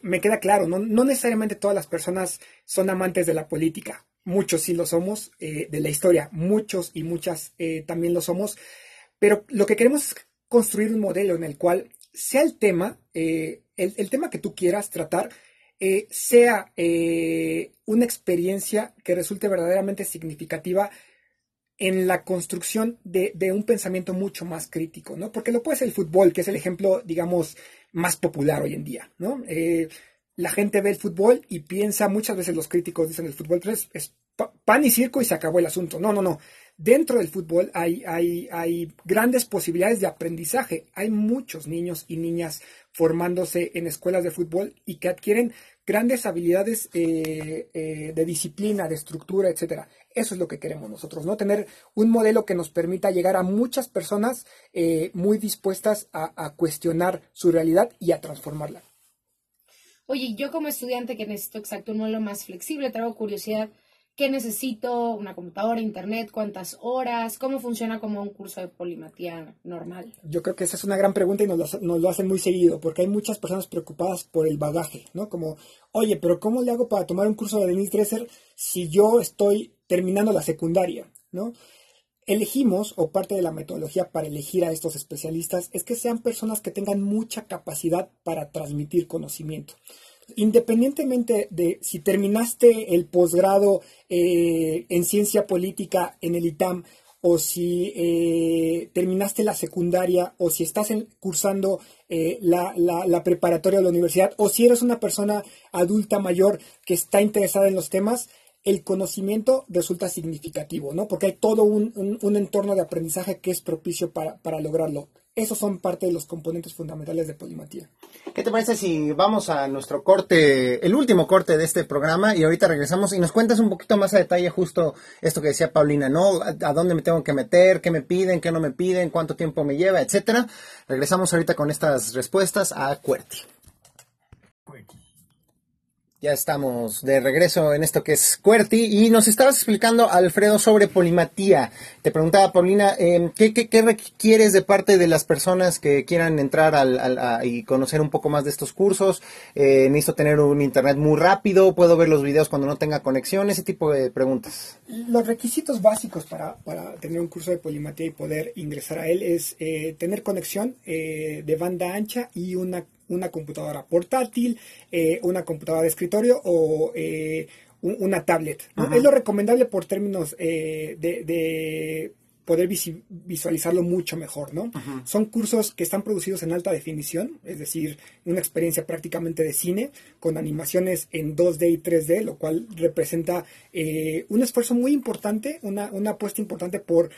Me queda claro, no, no necesariamente todas las personas son amantes de la política. Muchos sí lo somos, eh, de la historia, muchos y muchas eh, también lo somos. Pero lo que queremos es construir un modelo en el cual sea el tema, eh, el, el tema que tú quieras tratar, eh, sea eh, una experiencia que resulte verdaderamente significativa en la construcción de, de, un pensamiento mucho más crítico, ¿no? Porque lo puede ser el fútbol, que es el ejemplo, digamos, más popular hoy en día, ¿no? Eh, la gente ve el fútbol y piensa, muchas veces los críticos dicen el fútbol es, es pan y circo y se acabó el asunto. No, no, no. Dentro del fútbol hay, hay, hay grandes posibilidades de aprendizaje. Hay muchos niños y niñas formándose en escuelas de fútbol y que adquieren grandes habilidades eh, eh, de disciplina, de estructura, etcétera. Eso es lo que queremos nosotros, ¿no? Tener un modelo que nos permita llegar a muchas personas eh, muy dispuestas a, a, cuestionar su realidad y a transformarla. Oye, yo como estudiante que necesito exacto un modelo más flexible, traigo curiosidad. ¿Qué necesito? ¿Una computadora, internet? ¿Cuántas horas? ¿Cómo funciona como un curso de polimatía normal? Yo creo que esa es una gran pregunta y nos lo, hacen muy seguido, porque hay muchas personas preocupadas por el bagaje, ¿no? Como, oye, pero ¿cómo le hago para tomar un curso de Denise Dresser si yo estoy terminando la secundaria, ¿no? Elegimos, o parte de la metodología para elegir a estos especialistas, es que sean personas que tengan mucha capacidad para transmitir conocimiento independientemente de si terminaste el posgrado eh, en ciencia política en el ITAM o si eh, terminaste la secundaria o si estás cursando eh, la, la, preparatoria de la universidad o si eres una persona adulta mayor que está interesada en los temas, el conocimiento resulta significativo, ¿no? Porque hay todo un, un, un entorno de aprendizaje que es propicio para, para lograrlo. Esos son parte de los componentes fundamentales de polimatía. ¿Qué te parece si vamos a nuestro corte, el último corte de este programa y ahorita regresamos y nos cuentas un poquito más a detalle justo esto que decía Paulina, ¿no? A, dónde me tengo que meter, qué me piden, qué no me piden, cuánto tiempo me lleva, etcétera. Regresamos ahorita con estas respuestas a QWERTY. Ya estamos de regreso en esto que es QWERTY y nos estabas explicando, Alfredo, sobre polimatía. Te preguntaba, Paulina, eh, ¿qué, requieres de parte de las personas que quieran entrar al, al, a, y conocer un poco más de estos cursos? Eh, ¿Necesito tener un internet muy rápido? ¿Puedo ver los videos cuando no tenga conexión? Ese tipo de preguntas. Los requisitos básicos para, para tener un curso de polimatía y poder ingresar a él es eh, tener conexión eh, de banda ancha y una una computadora portátil, eh, una computadora de escritorio o eh, un, una tablet. ¿no? Es lo recomendable por términos eh, de, de, poder visualizarlo mucho mejor. ¿no? Son cursos que están producidos en alta definición, es decir, una experiencia prácticamente de cine con animaciones en 2D y 3D, lo cual representa eh, un esfuerzo muy importante, una, una apuesta importante por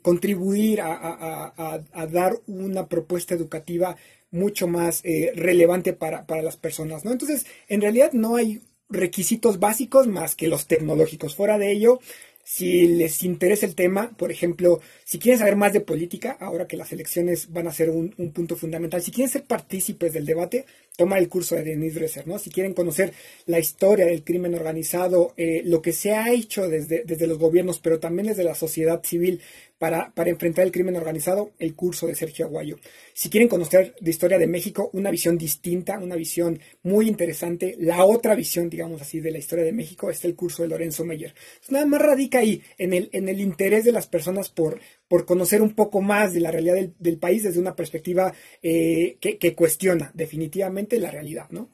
contribuir a, a, a, a dar una propuesta educativa mucho más eh, relevante para, para, las personas, ¿no? Entonces, en realidad no hay requisitos básicos más que los tecnológicos. Fuera de ello, si les interesa el tema, por ejemplo, si quieren saber más de política, ahora que las elecciones van a ser un, un punto fundamental, si quieren ser partícipes del debate, toma el curso de Denise Dresser, ¿no? Si quieren conocer la historia del crimen organizado, eh, lo que se ha hecho desde, desde los gobiernos, pero también desde la sociedad civil para, para, enfrentar el crimen organizado, el curso de Sergio Aguayo. Si quieren conocer de historia de México, una visión distinta, una visión muy interesante, la otra visión, digamos así, de la historia de México, está el curso de Lorenzo Meyer. Nada más radica ahí, en el, en el interés de las personas por, por conocer un poco más de la realidad del, país desde una perspectiva eh, que, que cuestiona definitivamente la realidad, ¿no?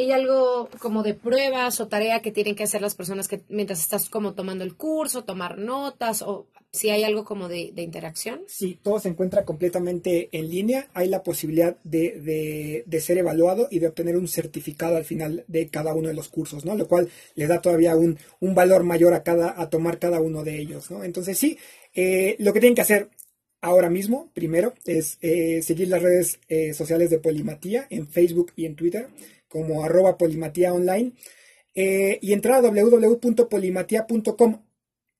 ¿Hay algo como de pruebas o tarea que tienen que hacer las personas que mientras estás como tomando el curso, tomar notas o si hay algo como de, interacción? Sí, todo se encuentra completamente en línea. Hay la posibilidad de, de, de, ser evaluado y de obtener un certificado al final de cada uno de los cursos, ¿no? Lo cual le da todavía un, un valor mayor a, cada, a tomar cada uno de ellos, ¿no? Entonces sí, eh, lo que tienen que hacer ahora mismo, primero, es eh, seguir las redes eh, sociales de Polimatía en Facebook y en Twitter como arroba polimatía online eh, y entrar a www.polimatía.com.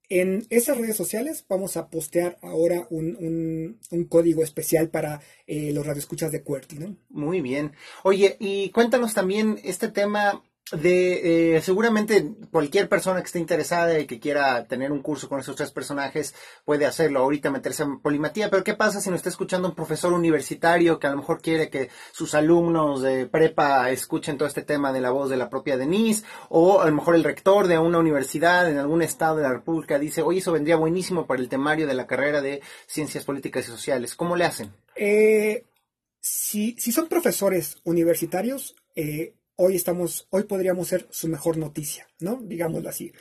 en esas redes sociales vamos a postear ahora un, un, código especial para eh, los radioescuchas de QWERTY, ¿no? Muy bien. Oye, y cuéntanos también este tema de eh, seguramente cualquier persona que esté interesada y que quiera tener un curso con esos tres personajes puede hacerlo ahorita meterse en polimatía pero qué pasa si nos está escuchando un profesor universitario que a lo mejor quiere que sus alumnos de prepa escuchen todo este tema de la voz de la propia Denise o a lo mejor el rector de una universidad en algún estado de la república dice oye eso vendría buenísimo para el temario de la carrera de ciencias políticas y sociales ¿cómo le hacen? Eh, si, si son profesores universitarios eh, hoy estamos, hoy podríamos ser su mejor noticia, ¿no? Digámoslo así.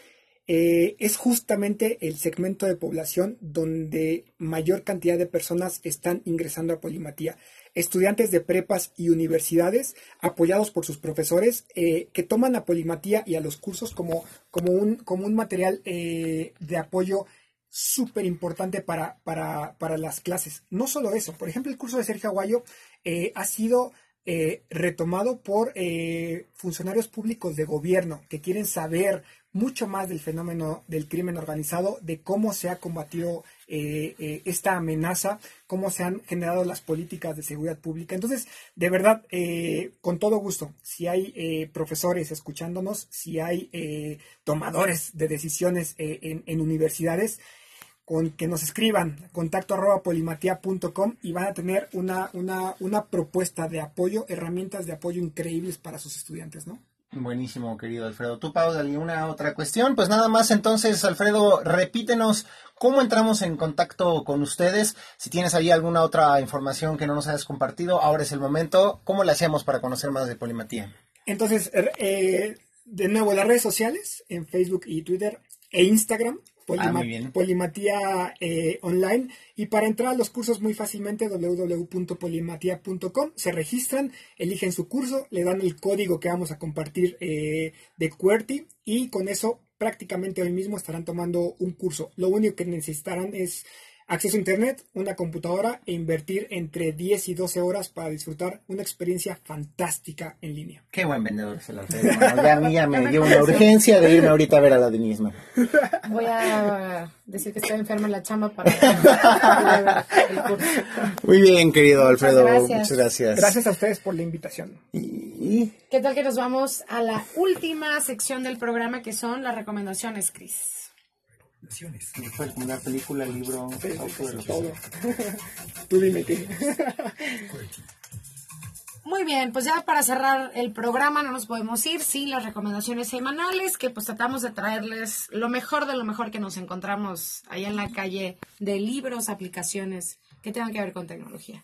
Eh, es justamente el segmento de población donde mayor cantidad de personas están ingresando a polimatía. Estudiantes de prepas y universidades apoyados por sus profesores eh, que toman a polimatía y a los cursos como, como, un, como un material eh, de apoyo súper importante para, para, para, las clases. No solo eso, por ejemplo, el curso de Sergio Aguayo ha sido eh, retomado por eh, funcionarios públicos de gobierno que quieren saber mucho más del fenómeno del crimen organizado, de cómo se ha combatido eh, esta amenaza, cómo se han generado las políticas de seguridad pública. Entonces, de verdad, con todo gusto, si hay profesores escuchándonos, si hay tomadores de decisiones en, en universidades, con que nos escriban contacto arroba polimatia.com y van a tener una, una, una propuesta de apoyo, herramientas de apoyo increíbles para sus estudiantes, ¿no? Buenísimo, querido Alfredo. ¿Tú, Pau, alguna otra cuestión? Pues nada más, entonces, Alfredo, repítenos cómo entramos en contacto con ustedes. Si tienes ahí alguna otra información que no nos hayas compartido, ahora es el momento. ¿Cómo le hacemos para conocer más de Polimatía? Entonces, eh, de nuevo, las redes sociales, en Facebook y Twitter e Instagram, Ah, Polimatía eh, Online. Y para entrar a los cursos muy fácilmente, www.polimatía.com. Se registran, eligen su curso, le dan el código que vamos a compartir eh, de QWERTY y con eso prácticamente hoy mismo estarán tomando un curso. Lo único que necesitarán es acceso a Internet, una computadora e invertir entre 10 y 12 horas para disfrutar una experiencia fantástica en línea. Qué buen vendedor es el Alfredo. ya a mí ya me dio una urgencia de irme ahorita a ver a la Denise. Voy a decir que estoy enferma en la chamba para el curso. Muy bien, querido Alfredo. Muchas gracias. Gracias a ustedes por la invitación. ¿Y? ¿Qué tal que nos vamos a la última sección del programa que son las recomendaciones, Cris? Una película, libro, todo. Tú dime qué. Muy bien, pues ya para cerrar el programa no nos podemos ir sin las recomendaciones semanales que pues tratamos de traerles lo mejor de lo mejor que nos encontramos allá en la calle de libros, aplicaciones que tengan que ver con tecnología.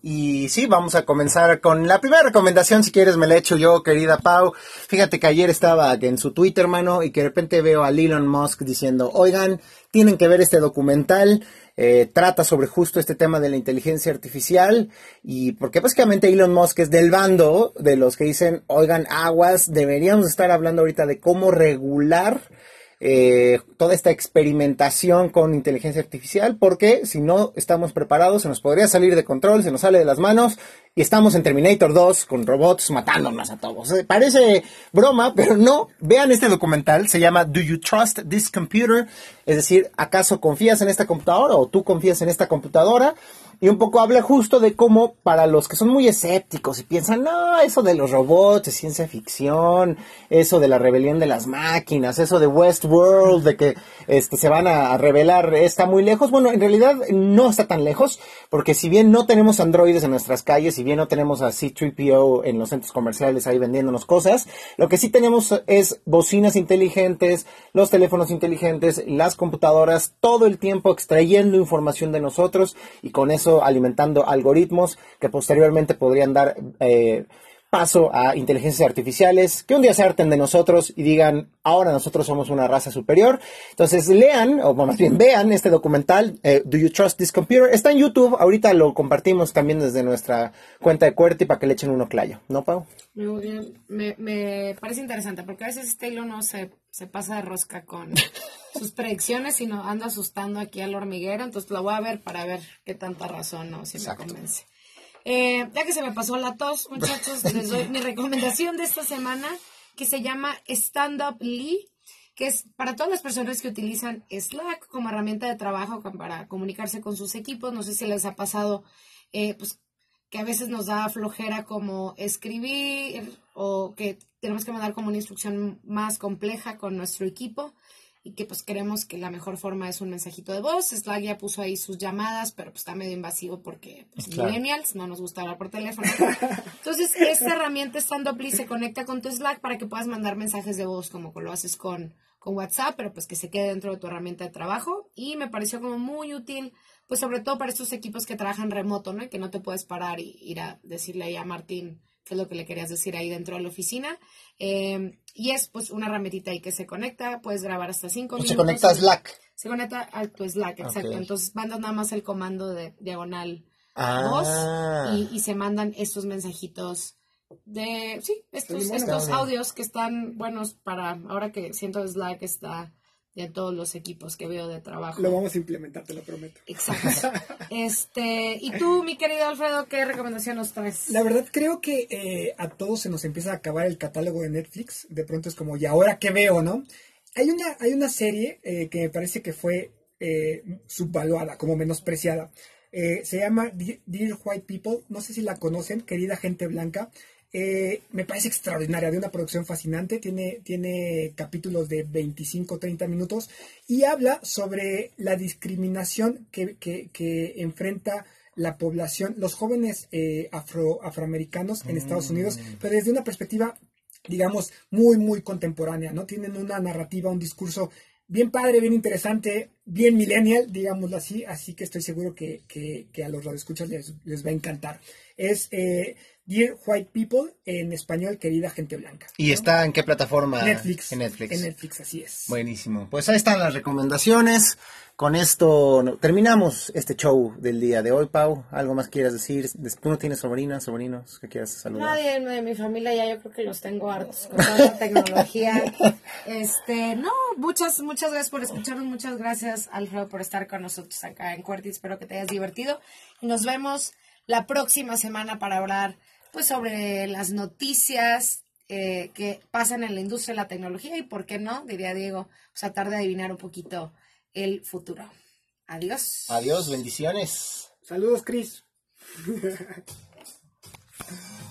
Y sí, vamos a comenzar con la primera recomendación, si quieres me la echo yo, querida Pau. Fíjate que ayer estaba en su Twitter, hermano, y que de repente veo a Elon Musk diciendo, oigan, tienen que ver este documental, eh, trata sobre justo este tema de la inteligencia artificial, y porque básicamente Elon Musk es del bando de los que dicen, oigan, aguas, deberíamos estar hablando ahorita de cómo regular eh, toda esta experimentación con inteligencia artificial, porque si no estamos preparados se nos podría salir de control, se nos sale de las manos y estamos en Terminator 2 con robots matándonos a todos. Eh, parece broma, pero no. Vean este documental, se llama Do You Trust This Computer? Es decir, ¿acaso confías en esta computadora o tú confías en esta computadora? Y un poco habla justo de cómo para los que son muy escépticos y piensan, no, eso de los robots es ciencia ficción, eso de la rebelión de las máquinas, eso de Westworld, de que este, se van a, revelar, está muy lejos. Bueno, en realidad no está tan lejos, porque si bien no tenemos androides en nuestras calles, si bien no tenemos a C3PO en los centros comerciales ahí vendiéndonos cosas, lo que sí tenemos es bocinas inteligentes, los teléfonos inteligentes, las computadoras, todo el tiempo extrayendo información de nosotros y con eso alimentando algoritmos que posteriormente podrían dar eh, paso a inteligencias artificiales que un día se harten de nosotros y digan, ahora nosotros somos una raza superior. Entonces lean, o más bien vean este documental, eh, Do You Trust This Computer? Está en YouTube, ahorita lo compartimos también desde nuestra cuenta de QWERTY para que le echen uno clayo, ¿no, Pau? Muy bien, me, parece interesante porque a veces este hilo no se, se pasa de rosca con sus predicciones, sino anda asustando aquí al hormiguero, entonces lo voy a ver para ver qué tanta razón o si me convence. Eh, ya que se me pasó la tos, muchachos, les doy mi recomendación de esta semana que se llama Stand Up Lee, que es para todas las personas que utilizan Slack como herramienta de trabajo para comunicarse con sus equipos. No sé si les ha pasado, eh, pues, que a veces nos da flojera como escribir o que tenemos que mandar como una instrucción más compleja con nuestro equipo y que pues queremos que la mejor forma es un mensajito de voz. Slack ya puso ahí sus llamadas, pero pues está medio invasivo porque pues, Claro. millennials no nos gusta hablar por teléfono. Entonces, esta herramienta Stand-Up se conecta con tu Slack para que puedas mandar mensajes de voz como lo haces con, con WhatsApp, pero pues que se quede dentro de tu herramienta de trabajo. Y me pareció como muy útil, pues sobre todo para estos equipos que trabajan remoto, ¿no? Y que no te puedes parar y ir a decirle ahí a Martín qué es lo que le querías decir ahí dentro de la oficina. Eh, y es pues una herramientita ahí que se conecta, puedes grabar hasta cinco Se minutos. conecta a Slack. Se conecta a tu Slack, exacto. Entonces mandas nada más el comando de diagonal Ah. voz y, y se mandan estos mensajitos de, sí, estos, estos audios que están buenos para, ahora que siento Slack está en todos los equipos que veo de trabajo. Lo vamos a implementar, te lo prometo. Exacto. Este, y tú, mi querido Alfredo, ¿qué recomendación nos traes? La verdad creo que eh, a todos se nos empieza a acabar el catálogo de Netflix. De pronto es como, ¿y ahora qué veo, no? Hay una, hay una serie eh, que me parece que fue eh, subvaluada, como menospreciada. Eh, se llama Dear White People. No sé si la conocen, querida gente blanca. Eh, me parece extraordinaria, de una producción fascinante. Tiene, tiene capítulos de 25, 30 minutos y habla sobre la discriminación que, que- que enfrenta la población, los jóvenes eh, afro, afroamericanos en Estados Unidos, pero desde una perspectiva, digamos, muy, muy contemporánea, ¿no? Tienen una narrativa, un discurso bien padre, bien interesante, bien millennial, digámoslo así, así que estoy seguro que, que- que a los radioescuchas les, les va a encantar. Es eh, Dear White People, en español, querida gente blanca. ¿Y está en qué plataforma? Netflix. En Netflix. En Netflix, así es. Buenísimo. Pues ahí están las recomendaciones. Con esto no- terminamos este show del día de hoy, Pau. ¿Algo más quieras decir? ¿Tú no tienes sobrinas, sobrinos que quieras saludar? Nadie de mi familia ya yo creo que los tengo hartos con toda la tecnología. Este, no, muchas, muchas gracias por escucharnos, muchas gracias Alfredo por estar con nosotros acá en Cuerti, espero que te hayas divertido y nos vemos la próxima semana para hablar pues sobre las noticias eh, que pasan en la industria de la tecnología y por qué no, diría Diego, pues tratar de adivinar un poquito el futuro. Adiós. Adiós, bendiciones. Saludos, Chris.